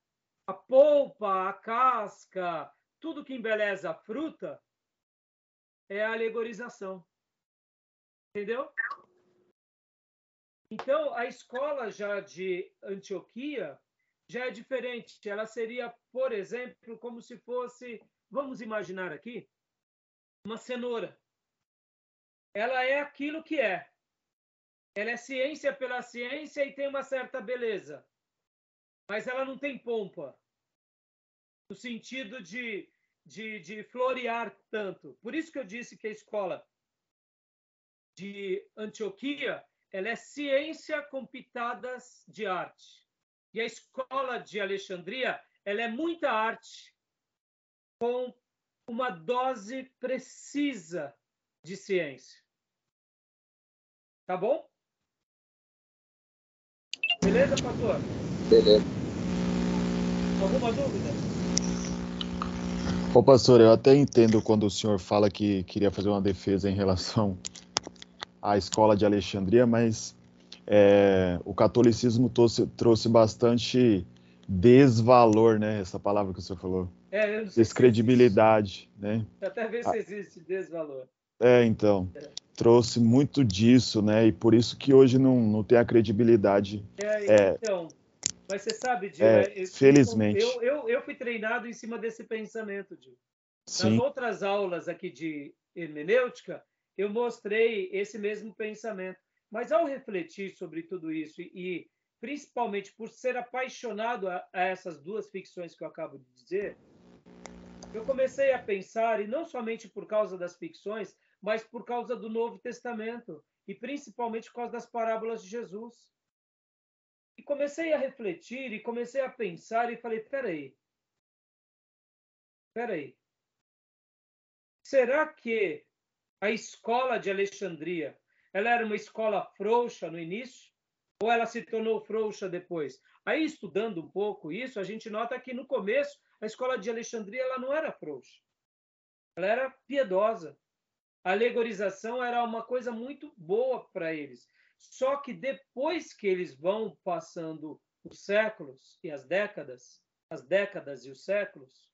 a polpa, a casca, tudo que embeleza a fruta é a alegorização. Entendeu? Então, a escola já de Antioquia já é diferente. Ela seria, por exemplo, como se fosse, vamos imaginar aqui, uma cenoura. Ela é aquilo que é. Ela é ciência pela ciência e tem uma certa beleza. Mas ela não tem pompa. No sentido de, de, de florear tanto. Por isso que eu disse que a escola de Antioquia ela é ciência com pitadas de arte. E a escola de Alexandria, ela é muita arte com uma dose precisa de ciência. Tá bom? Beleza, pastor? Beleza. Alguma dúvida? Ô, pastor, eu até entendo quando o senhor fala que queria fazer uma defesa em relação a escola de Alexandria, mas é, o catolicismo trouxe, trouxe, bastante desvalor, né? Essa palavra que o senhor falou. É, Descredibilidade, né? Até ver se existe desvalor. É, então. É. Trouxe muito disso, né? E por isso que hoje não, não tem a credibilidade. É, é então. Mas você sabe, Dio, é, eu, felizmente. Eu, eu, eu, fui treinado em cima desse pensamento, Dio. Nas outras aulas aqui de hermenêutica, eu mostrei esse mesmo pensamento. Mas ao refletir sobre tudo isso e, principalmente por ser apaixonado a, a essas duas ficções que eu acabo de dizer, eu comecei a pensar, e não somente por causa das ficções, mas por causa do Novo Testamento, e principalmente por causa das parábolas de Jesus. E comecei a refletir, e comecei a pensar, e falei: peraí, peraí. Será que a escola de Alexandria ela era uma escola frouxa no início? Ou ela se tornou frouxa depois? Aí, estudando um pouco isso, a gente nota que no começo a escola de Alexandria ela não era frouxa. Ela era piedosa. A alegorização era uma coisa muito boa para eles. Só que depois que eles vão passando os séculos e as décadas, as décadas e os séculos,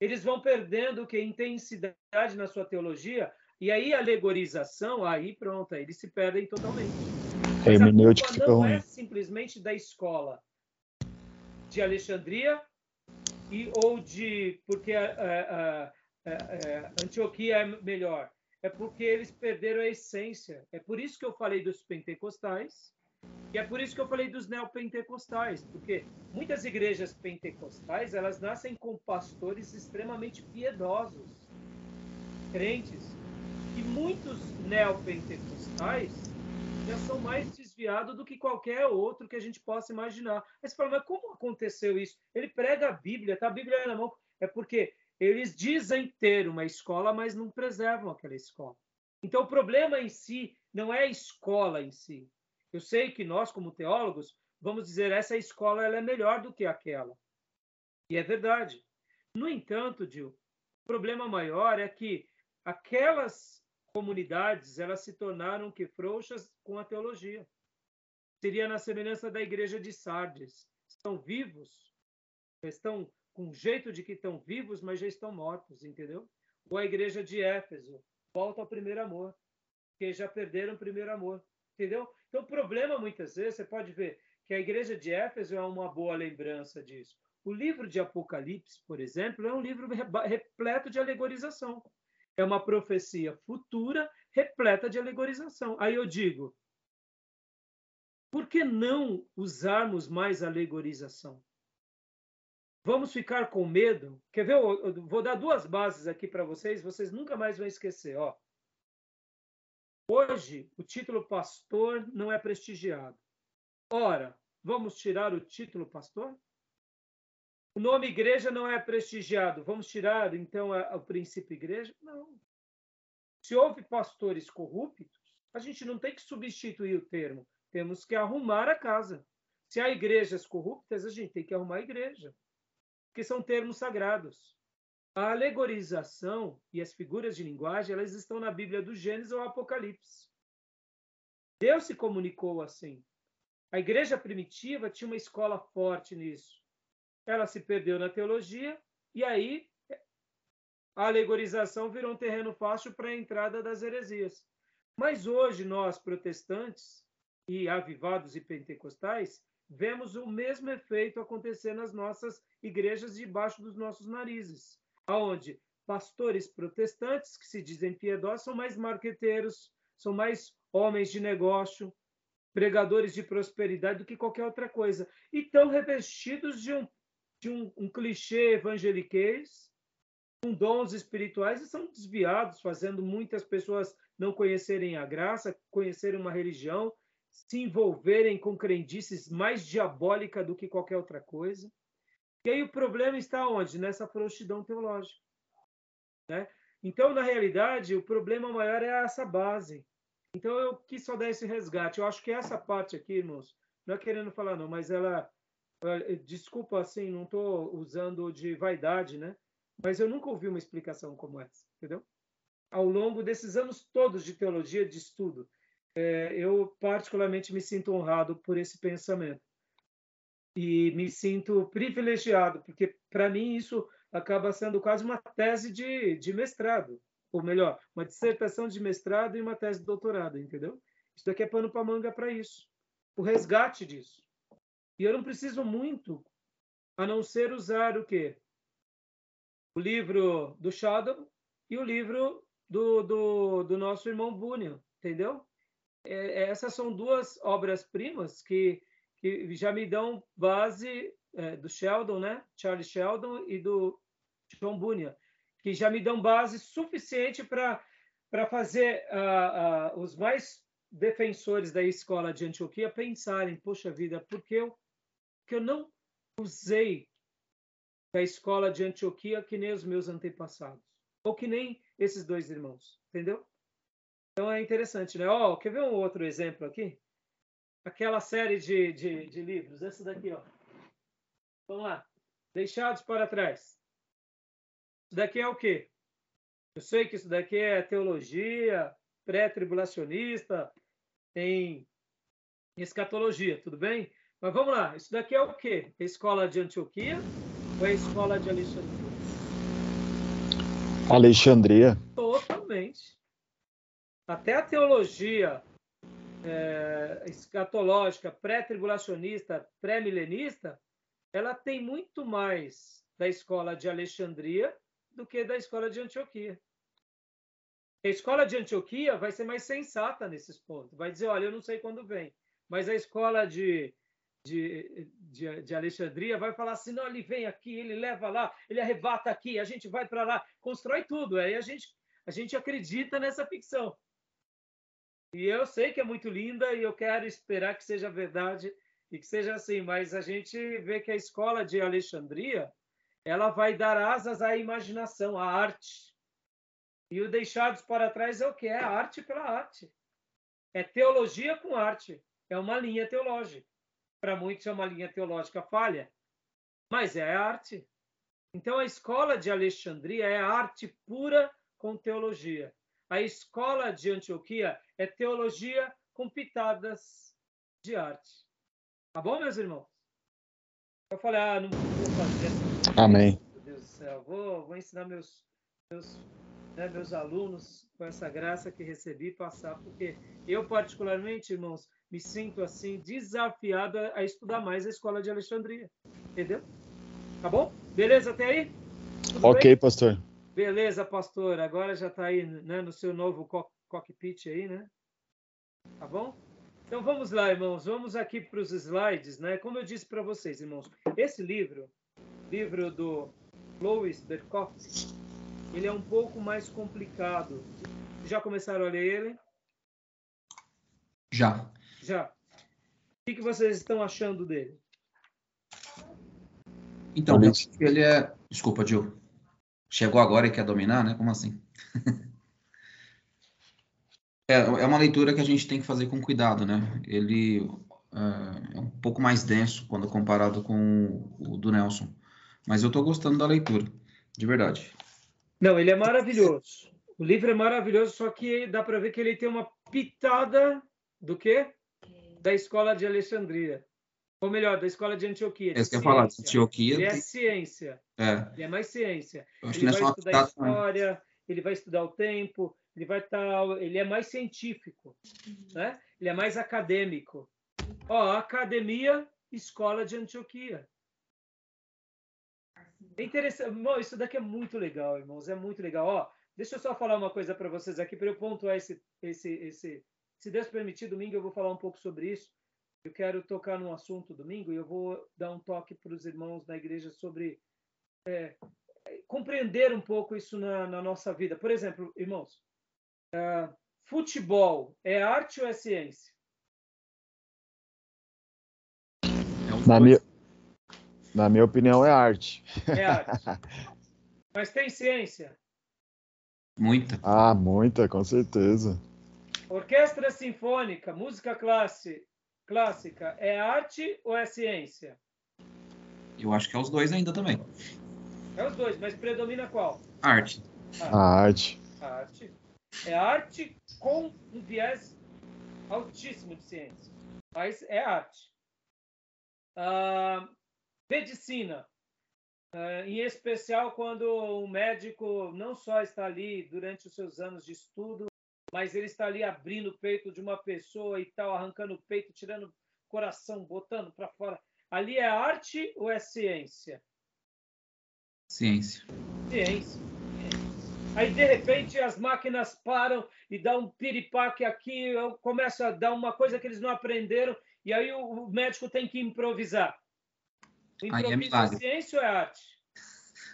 eles vão perdendo que intensidade na sua teologia e aí a alegorização, aí pronto, aí eles se perdem totalmente. É, Mas a culpa não é simplesmente da escola de Alexandria e ou de porque a, a, a, Antioquia é melhor. É porque eles perderam a essência. É por isso que eu falei dos pentecostais e é por isso que eu falei dos neopentecostais, porque muitas igrejas pentecostais elas nascem com pastores extremamente piedosos, crentes, muitos neopentecostais já são mais desviados do que qualquer outro que a gente possa imaginar. Mas você fala, mas como aconteceu isso? Ele prega a Bíblia, tá a Bíblia na mão. É porque eles dizem ter uma escola, mas não preservam aquela escola. Então, o problema em si não é a escola em si. Eu sei que nós, como teólogos, vamos dizer essa escola ela é melhor do que aquela. E é verdade. No entanto, Dil, o problema maior é que aquelas comunidades elas se tornaram que frouxas com a teologia. Seria na semelhança da igreja de Sardes. Estão vivos, estão com jeito de que estão vivos, mas já estão mortos, entendeu? Ou a igreja de Éfeso, volta ao primeiro amor, que já perderam o primeiro amor, entendeu? Então, o problema, muitas vezes, você pode ver que a igreja de Éfeso é uma boa lembrança disso. O livro de Apocalipse, por exemplo, é um livro repleto de alegorização é uma profecia futura repleta de alegorização. Aí eu digo, por que não usarmos mais alegorização? Vamos ficar com medo? Quer ver? Eu vou dar duas bases aqui para vocês, vocês nunca mais vão esquecer. Ó. Hoje, o título pastor não é prestigiado. Ora, vamos tirar o título pastor? O nome igreja não é prestigiado. Vamos tirar, então, o princípio igreja? Não. Se houve pastores corruptos, a gente não tem que substituir o termo. Temos que arrumar a casa. Se há igrejas corruptas, a gente tem que arrumar a igreja. Porque são termos sagrados. A alegorização e as figuras de linguagem, elas estão na Bíblia do Gênesis ou Apocalipse. Deus se comunicou assim. A igreja primitiva tinha uma escola forte nisso ela se perdeu na teologia, e aí a alegorização virou um terreno fácil para a entrada das heresias. Mas hoje, nós, protestantes e avivados e pentecostais, vemos o mesmo efeito acontecer nas nossas igrejas debaixo dos nossos narizes, aonde pastores protestantes que se dizem piedosos são mais marqueteiros, são mais homens de negócio, pregadores de prosperidade do que qualquer outra coisa, e estão revestidos de um de um, um clichê evangeliquez, com dons espirituais, e são desviados, fazendo muitas pessoas não conhecerem a graça, conhecerem uma religião, se envolverem com crendices mais diabólica do que qualquer outra coisa. E aí o problema está onde? Nessa frouxidão teológica. Né? Então, na realidade, o problema maior é essa base. Então, eu quis só dar esse resgate. Eu acho que essa parte aqui, irmãos, não é querendo falar não, mas ela Desculpa, assim, não estou usando de vaidade, né? Mas eu nunca ouvi uma explicação como essa, entendeu? Ao longo desses anos todos de teologia, de estudo, é, eu particularmente me sinto honrado por esse pensamento. E me sinto privilegiado, porque para mim isso acaba sendo quase uma tese de, de mestrado, ou melhor, uma dissertação de mestrado e uma tese de doutorado, entendeu? Isso daqui é pano para manga para isso. O resgate disso. E eu não preciso muito, a não ser usar o quê? O livro do Shadow e o livro do, do, do nosso irmão Bunyan, entendeu? É, é, essas são duas obras-primas que, que já me dão base é, do Sheldon, né? Charles Sheldon e do John Bunyan. que já me dão base suficiente para fazer uh, uh, os mais defensores da escola de Antioquia pensarem, poxa vida, por que eu, que eu não usei da escola de Antioquia que nem os meus antepassados? Ou que nem esses dois irmãos, entendeu? Então é interessante, né? Oh, quer ver um outro exemplo aqui? Aquela série de, de, de livros, essa daqui, ó. Vamos lá. Deixados para trás. Isso daqui é o quê? Eu sei que isso daqui é teologia pré-tribulacionista, em escatologia, tudo bem? Mas vamos lá, isso daqui é o quê? É a escola de Antioquia ou é a escola de Alexandria? Alexandria. Totalmente. Até a teologia é, escatológica, pré-tribulacionista, pré-milenista, ela tem muito mais da escola de Alexandria do que da escola de Antioquia. A escola de Antioquia vai ser mais sensata nesses pontos. Vai dizer, olha, eu não sei quando vem. Mas a escola de, de, de, de Alexandria vai falar assim, não, ele vem aqui, ele leva lá, ele arrebata aqui, a gente vai para lá, constrói tudo. Aí a gente, a gente acredita nessa ficção. E eu sei que é muito linda e eu quero esperar que seja verdade e que seja assim, mas a gente vê que a escola de Alexandria ela vai dar asas à imaginação, à arte. E o deixados para trás é o que? É arte pela arte. É teologia com arte. É uma linha teológica. Para muitos é uma linha teológica falha, mas é arte. Então a escola de Alexandria é arte pura com teologia. A escola de Antioquia é teologia com pitadas de arte. Tá bom, meus irmãos? Eu falei, ah, não vou fazer essa. Amém. Meu Deus do céu, vou, vou ensinar meus, meus, né, meus alunos com essa graça que recebi passar, porque eu, particularmente, irmãos, me sinto assim desafiado a estudar mais a escola de Alexandria. Entendeu? Tá bom? Beleza até aí? Tudo ok, bem? pastor. Beleza, pastor. Agora já está aí né, no seu novo cockpit aí, né? Tá bom? Então vamos lá, irmãos, vamos aqui para os slides, né? Como eu disse para vocês, irmãos, esse livro, livro do Louis Berkowitz, ele é um pouco mais complicado. Já começaram a ler ele? Já. Já. O que, que vocês estão achando dele? Então, ele é. Desculpa, Gil. Chegou agora e quer dominar, né? Como assim? É, é uma leitura que a gente tem que fazer com cuidado, né? Ele é, é um pouco mais denso quando comparado com o do Nelson. Mas eu estou gostando da leitura, de verdade. Não, ele é maravilhoso. O livro é maravilhoso, só que dá para ver que ele tem uma pitada do quê? Da escola de Alexandria. Ou melhor, da escola de Antioquia. É isso que eu ia falar, Antioquia. Ele é ciência. É. Ele é mais ciência. Ele que vai é estudar história, ele vai estudar o tempo, ele vai estar, ele é mais científico, né? Ele é mais acadêmico. Ó, academia, escola de Antioquia. É interessante, isso daqui é muito legal, irmãos, é muito legal. Ó, deixa eu só falar uma coisa para vocês aqui para eu pontuar esse, esse, esse. Se Deus permitir, domingo eu vou falar um pouco sobre isso. Eu quero tocar num assunto domingo e eu vou dar um toque para os irmãos da igreja sobre é, compreender um pouco isso na, na, nossa vida. Por exemplo, irmãos, Uh, futebol é arte ou é ciência? É na, minha, na minha opinião, é arte. É arte. Mas tem ciência? Muita. Ah, muita, com certeza. Orquestra sinfônica, música classe, clássica, é arte ou é ciência? Eu acho que é os dois ainda também. É os dois, mas predomina qual? Arte. Ah, a arte. A arte. É arte com um viés altíssimo de ciência, mas é arte. Ah, medicina, ah, em especial quando o médico não só está ali durante os seus anos de estudo, mas ele está ali abrindo o peito de uma pessoa e tal, arrancando o peito, tirando o coração, botando para fora. Ali é arte ou é ciência? Ciência. Ciência. Aí, de repente, as máquinas param e dá um piripaque aqui, começa a dar uma coisa que eles não aprenderam, e aí o médico tem que improvisar. Improviso é, é ciência ou é arte?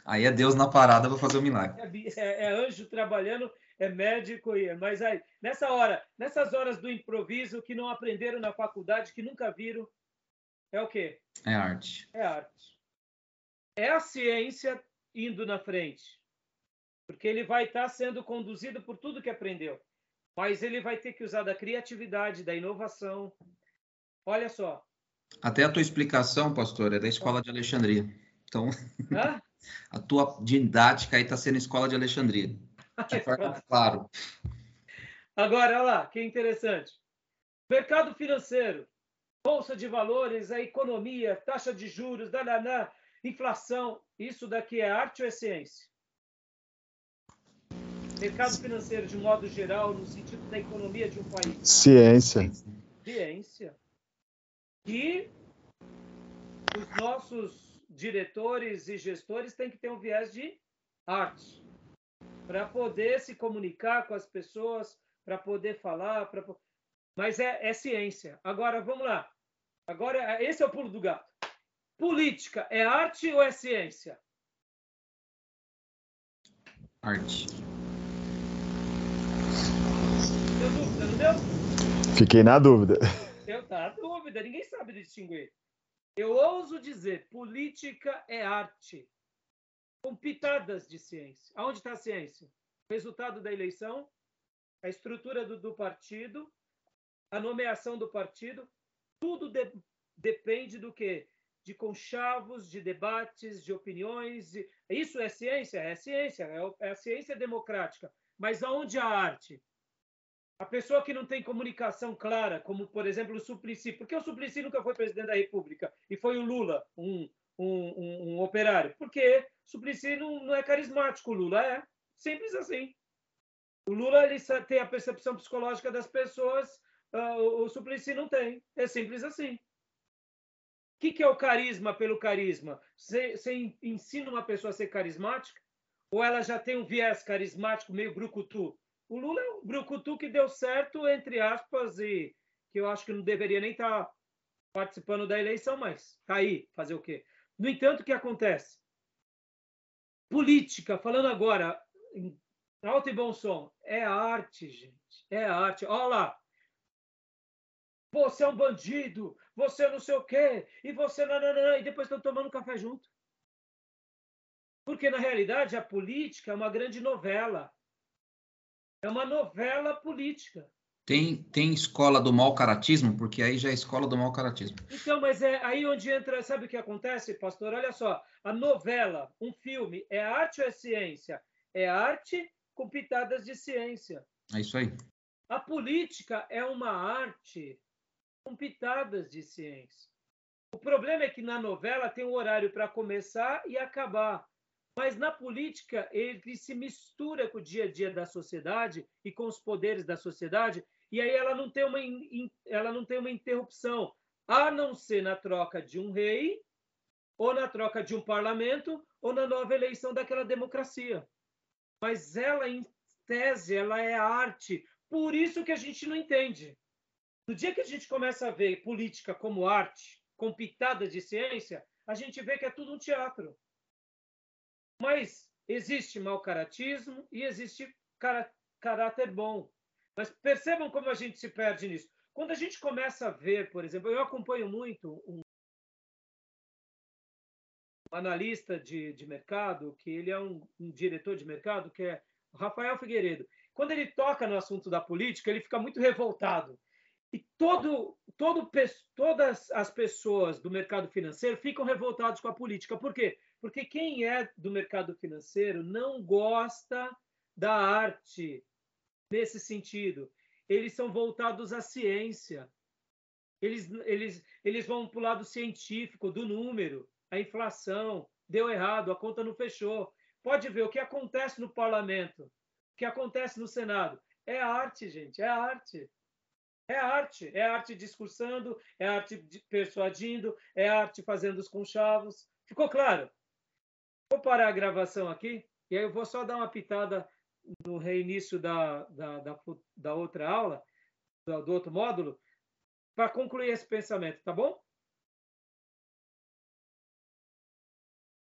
Aí é Deus na parada para fazer o milagre. É, é, é, anjo trabalhando, é médico, mas aí, nessa hora, nessas horas do improviso que não aprenderam na faculdade, que nunca viram, é o quê? É arte. É arte. É a ciência indo na frente. Porque ele vai estar sendo conduzido por tudo que aprendeu. Mas ele vai ter que usar da criatividade, da inovação. Olha só. Até a tua explicação, pastor, é da escola de Alexandria. Então, a tua didática aí está sendo escola de Alexandria. De forma claro. Agora, olha lá, que interessante. Mercado financeiro, bolsa de valores, a economia, taxa de juros, dananá, inflação. Isso daqui é arte ou é ciência? Mercado financeiro, de modo geral, no sentido da economia de um país. Ciência. Ciência. E os nossos diretores e gestores têm que ter um viés de arte para poder se comunicar com as pessoas, para poder falar, pra... mas é, é ciência. Agora vamos lá. Agora esse é o pulo do gato. Política é arte ou é ciência? Arte. Deu dúvida, não deu? Fiquei na dúvida. Eu tá na dúvida, ninguém sabe distinguir. Eu ouso dizer, política é arte, com pitadas de ciência. Aonde está a ciência? O resultado da eleição, a estrutura do, do partido, a nomeação do partido, tudo de, depende do quê? De conchavos, de debates, de opiniões. De... Isso é ciência? É ciência, é, é a ciência democrática. Mas aonde a arte? A pessoa que não tem comunicação clara, como, por exemplo, o Suplicy. Porque o Suplicy nunca foi presidente da República e foi o Lula, um, um, um, um operário? Porque Suplicy não, não é carismático, o Lula é. Simples assim. O Lula ele tem a percepção psicológica das pessoas, uh, o, o Suplicy não tem. É simples assim. O que, que é o carisma pelo carisma? Você, ensina uma pessoa a ser carismática? Ou ela já tem um viés carismático meio brucutu? O Lula é um brucutu que deu certo, entre aspas, e que eu acho que não deveria nem estar tá participando da eleição, mas tá aí, fazer o quê? No entanto, o que acontece? Política, falando agora em alto e bom som, é arte, gente. É arte. Olha lá. Você é um bandido, você não sei o quê, e você não, e depois estão tomando café junto. Porque, na realidade, a política é uma grande novela. É uma novela política. Tem, tem escola do mau caratismo, porque aí já é escola do mau caratismo. Então, mas é aí onde entra, sabe o que acontece, pastor? Olha só, a novela, um filme, é arte ou é ciência? É arte com pitadas de ciência. É isso aí. A política é uma arte com pitadas de ciência. O problema é que na novela tem um horário para começar e acabar. Mas na política, ele se mistura com o dia a dia da sociedade e com os poderes da sociedade, e aí ela não tem uma, ela não tem uma interrupção, a não ser na troca de um rei, ou na troca de um parlamento, ou na nova eleição daquela democracia. Mas ela, em tese, ela é arte. Por isso que a gente não entende. No dia que a gente começa a ver política como arte, com pitadas de ciência, a gente vê que é tudo um teatro. Mas existe mau caratismo e existe caráter bom. Mas percebam como a gente se perde nisso. Quando a gente começa a ver, por exemplo, eu acompanho muito um analista de, de mercado, que ele é um, um diretor de mercado, que é Rafael Figueiredo. Quando ele toca no assunto da política, ele fica muito revoltado. E todo, todo, todas as pessoas do mercado financeiro ficam revoltados com a política. Por quê? Porque quem é do mercado financeiro não gosta da arte nesse sentido. Eles são voltados à ciência. Eles, eles, eles vão para o lado científico, do número, a inflação, deu errado, a conta não fechou. Pode ver o que acontece no parlamento, o que acontece no Senado. É arte, gente, é arte. É arte, é arte discursando, é arte persuadindo, é arte fazendo os conchavos. Ficou claro? Vou parar a gravação aqui e aí eu vou só dar uma pitada no reinício da, da, da, da outra aula, do, do outro módulo, para concluir esse pensamento, tá bom?